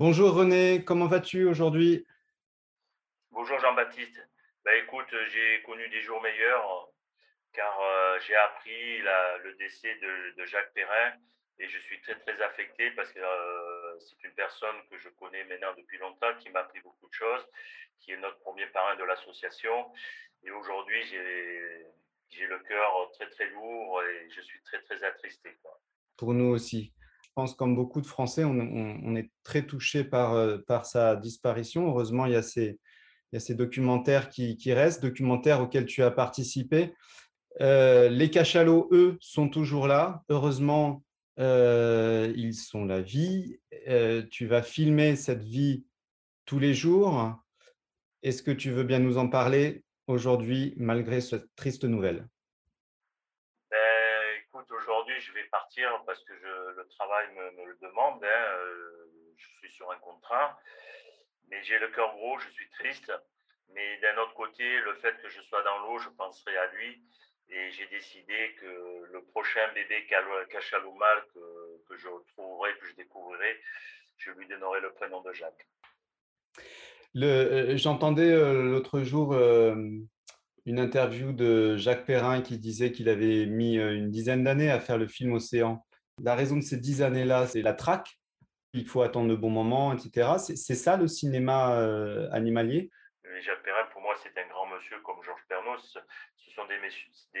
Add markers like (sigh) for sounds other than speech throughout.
Bonjour René, comment vas-tu aujourd'hui? Bonjour Jean-Baptiste. Bah, écoute, j'ai connu des jours meilleurs car euh, j'ai appris la- le décès de, de Jacques Perrin et je suis très très affecté parce que euh, c'est une personne que je connais maintenant depuis longtemps qui m'a appris beaucoup de choses, qui est notre premier parrain de l'association et aujourd'hui j'ai j'ai le cœur très très lourd et je suis très très attristé. quoi. Pour nous aussi. Je pense comme beaucoup de Français, on, est très touché par, euh, par sa disparition. Heureusement, il y a ces, documentaires qui, restent, documentaires auxquels tu as participé. Euh, les cachalots, eux, sont toujours là. Heureusement, euh, ils sont la vie. Tu vas filmer cette vie tous les jours. Est-ce que tu veux bien nous en parler aujourd'hui, malgré cette triste nouvelle? Aujourd'hui je vais partir parce que le travail me, le demande. hein, euh, je suis sur un contrat. Mais j'ai le cœur gros, je suis triste. Mais d'un autre côté, le fait que je sois dans l'eau, je penserai à lui. Et j'ai décidé que le prochain bébé Cachaloumal que, que je retrouverai, que je découvrirai, je lui donnerai le prénom de Jacques. Euh, j'entendais euh, l'autre jour euh, une interview de Jacques Perrin qui disait qu'il avait mis euh, une dizaine d'années à faire le film Océan. La raison de ces dix années-là, c'est la traque. Il faut attendre le bon moment, etc. C'est ça le cinéma euh, animalier? Jacques Perrin, pour moi, c'est un grand monsieur comme Georges Pernos. Ce sont des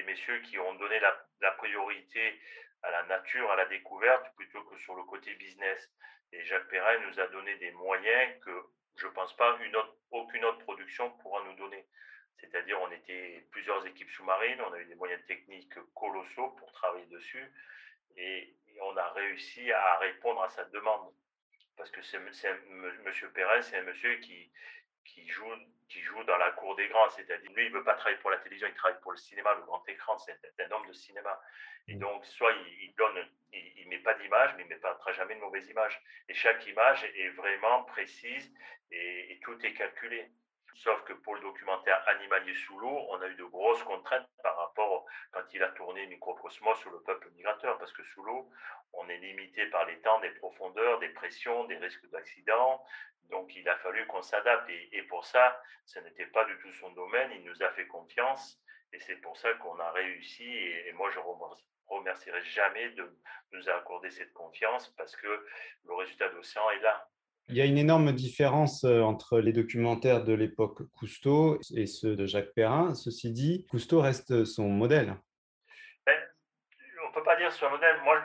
messieurs, qui ont donné la, la priorité à la nature, à la découverte, plutôt que sur le côté business. Et Jacques Perrin nous a donné des moyens que je ne pense pas une autre, aucune autre production pourra nous donner. C'est-à-dire, on était plusieurs équipes sous-marines, on a eu des moyens techniques colossaux pour travailler dessus, et, et on a réussi à répondre à sa demande. Parce que c'est, Monsieur Perrin, c'est un monsieur qui, qui joue, qui joue dans la cour des grands. C'est-à-dire, lui, il ne veut pas travailler pour la télévision, il travaille pour le cinéma, le grand écran. C'est un, un homme de cinéma. Et donc, soit il, il donne, il ne met pas d'image, mais il ne mettra jamais de mauvaise image. Et chaque image est vraiment précise et, et tout est calculé. Sauf que pour le documentaire Animalier sous l'eau, on a eu de grosses contraintes par rapport quand il a tourné Microcosmos sur le peuple migrateur, parce que sous l'eau, on est limité par les temps, des profondeurs, des pressions, des risques d'accident. Donc il a fallu qu'on s'adapte. Et, pour ça, ce n'était pas du tout son domaine. Il nous a fait confiance. Et c'est pour ça qu'on a réussi. Et, et moi, je remercie- remercierai jamais de nous accorder cette confiance parce que le résultat d'Océan est là. Il y a une énorme différence euh, entre les documentaires de l'époque Cousteau et ceux de Jacques Perrin. Ceci dit, Cousteau reste son modèle. Ben, on ne peut pas dire un modèle. Moi,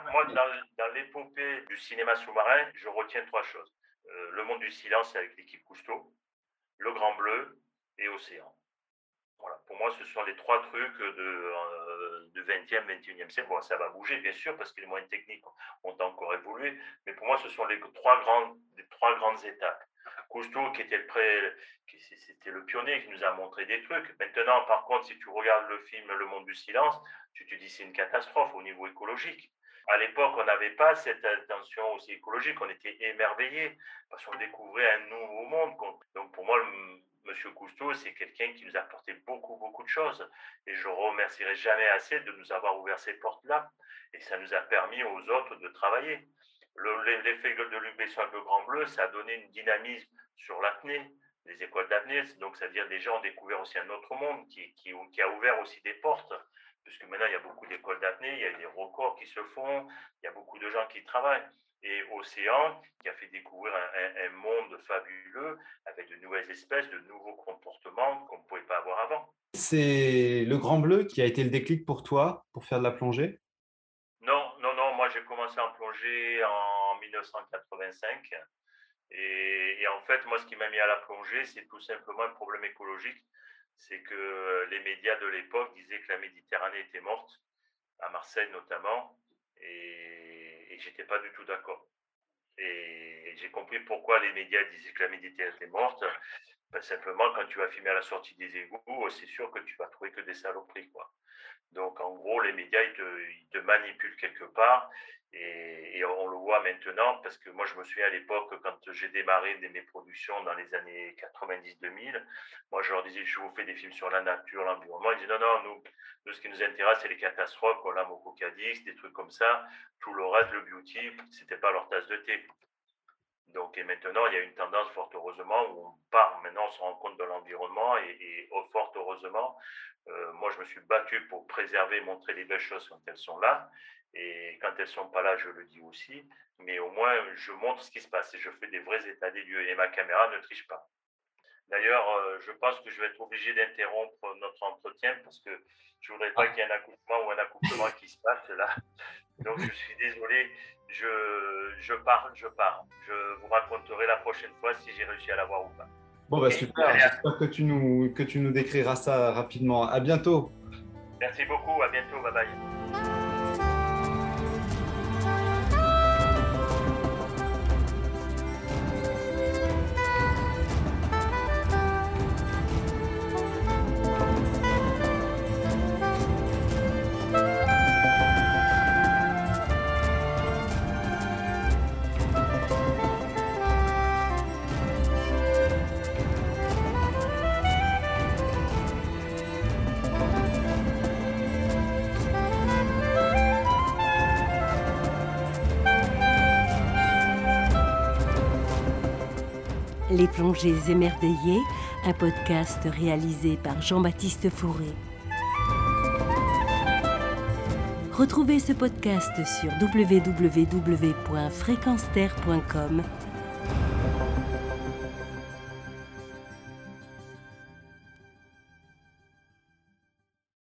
dans l'épopée du cinéma sous-marin, je retiens trois choses. Euh, le monde du silence avec l'équipe Cousteau, Le Grand Bleu et Océan. Voilà. Pour moi, ce sont les trois trucs de, euh, du 20e, 21e siècle. Bon, ça va bouger, bien sûr, parce que les moyens techniques ont encore évolué. Mais pour moi, ce sont les trois grandes, étapes. Cousteau, qui était le, pré- qui- c'était le pionnier, qui nous a montré des trucs. Maintenant, par contre, si tu regardes le film Le Monde du Silence, tu te dis c'est une catastrophe au niveau écologique. À l'époque, on n'avait pas cette intention aussi écologique, on était émerveillés parce qu'on découvrait un nouveau monde. Donc pour moi, Monsieur Cousteau, c'est quelqu'un qui nous a apporté beaucoup, beaucoup de choses. Et je remercierai jamais assez de nous avoir ouvert ces portes-là. Et ça nous a permis aux autres de travailler. Le- l'e- L'effet de Besson avec le Grand Bleu, ça a donné une dynamisme sur l'apnée, les écoles d'apnée. Donc, c'est-à-dire des gens ont découvert aussi un autre monde qui a ouvert aussi des portes. Puisque maintenant, il y a beaucoup d'écoles d'apnée, il y a des records qui se font, il y a beaucoup de gens qui travaillent. Et Océan, qui a fait découvrir un, un- un monde fabuleux avec de nouvelles espèces, de nouveaux comportements qu'on ne pouvait pas avoir avant. C'est le Grand Bleu qui a été le déclic pour toi pour faire de la plongée? Non, non, non, moi j'ai commencé en plongée en 1985. Et, et en fait, moi, ce qui m'a mis à la plongée, c'est tout simplement un problème écologique. C'est que les médias de l'époque disaient que la Méditerranée était morte, à Marseille notamment, et, et j'étais pas du tout d'accord. Et j'ai compris pourquoi les médias disaient que la Méditerranée était morte. Ben, simplement, quand tu vas filmer à la sortie des égouts, c'est sûr que tu vas trouver que des saloperies. Quoi. Donc, en gros, les médias, ils te manipulent quelque part. Et, on le voit maintenant, parce que moi, je me souviens à l'époque, quand j'ai démarré mes productions dans les années 90-2000, moi, je leur disais, je vous fais des films sur la nature, l'environnement. Ils disaient, non, non, nous, ce qui nous intéresse, c'est les catastrophes, comme la Mococadix, des trucs comme ça. Tout le reste, le beauty, c'était pas leur tasse de thé. Donc, et maintenant, il y a une tendance, fort heureusement, où on part, maintenant, on se rend compte de l'environnement et, oh, fort heureusement, euh, moi, je me suis battu pour préserver, montrer les belles choses quand elles sont là. Et quand elles ne sont pas là, je le dis aussi. Mais au moins, je montre ce qui se passe et je fais des vrais états des lieux. Et ma caméra ne triche pas. D'ailleurs, euh, je pense que je vais être obligé d'interrompre notre entretien parce que je ne voudrais pas qu'il y ait un accouplement ou un accouplement qui se passe là. (laughs) Donc, je suis désolé. Je, je pars, je pars. Je vous raconterai la prochaine fois si j'ai réussi à l'avoir ou pas. Bon, bah super. J'espère que tu, nous, que tu nous décriras ça rapidement. À bientôt. Merci beaucoup. À bientôt. Bye bye. Les plongées émerveillées, un podcast réalisé par Jean-Baptiste Fourré. Retrouvez ce podcast sur www.fréquenceterre.com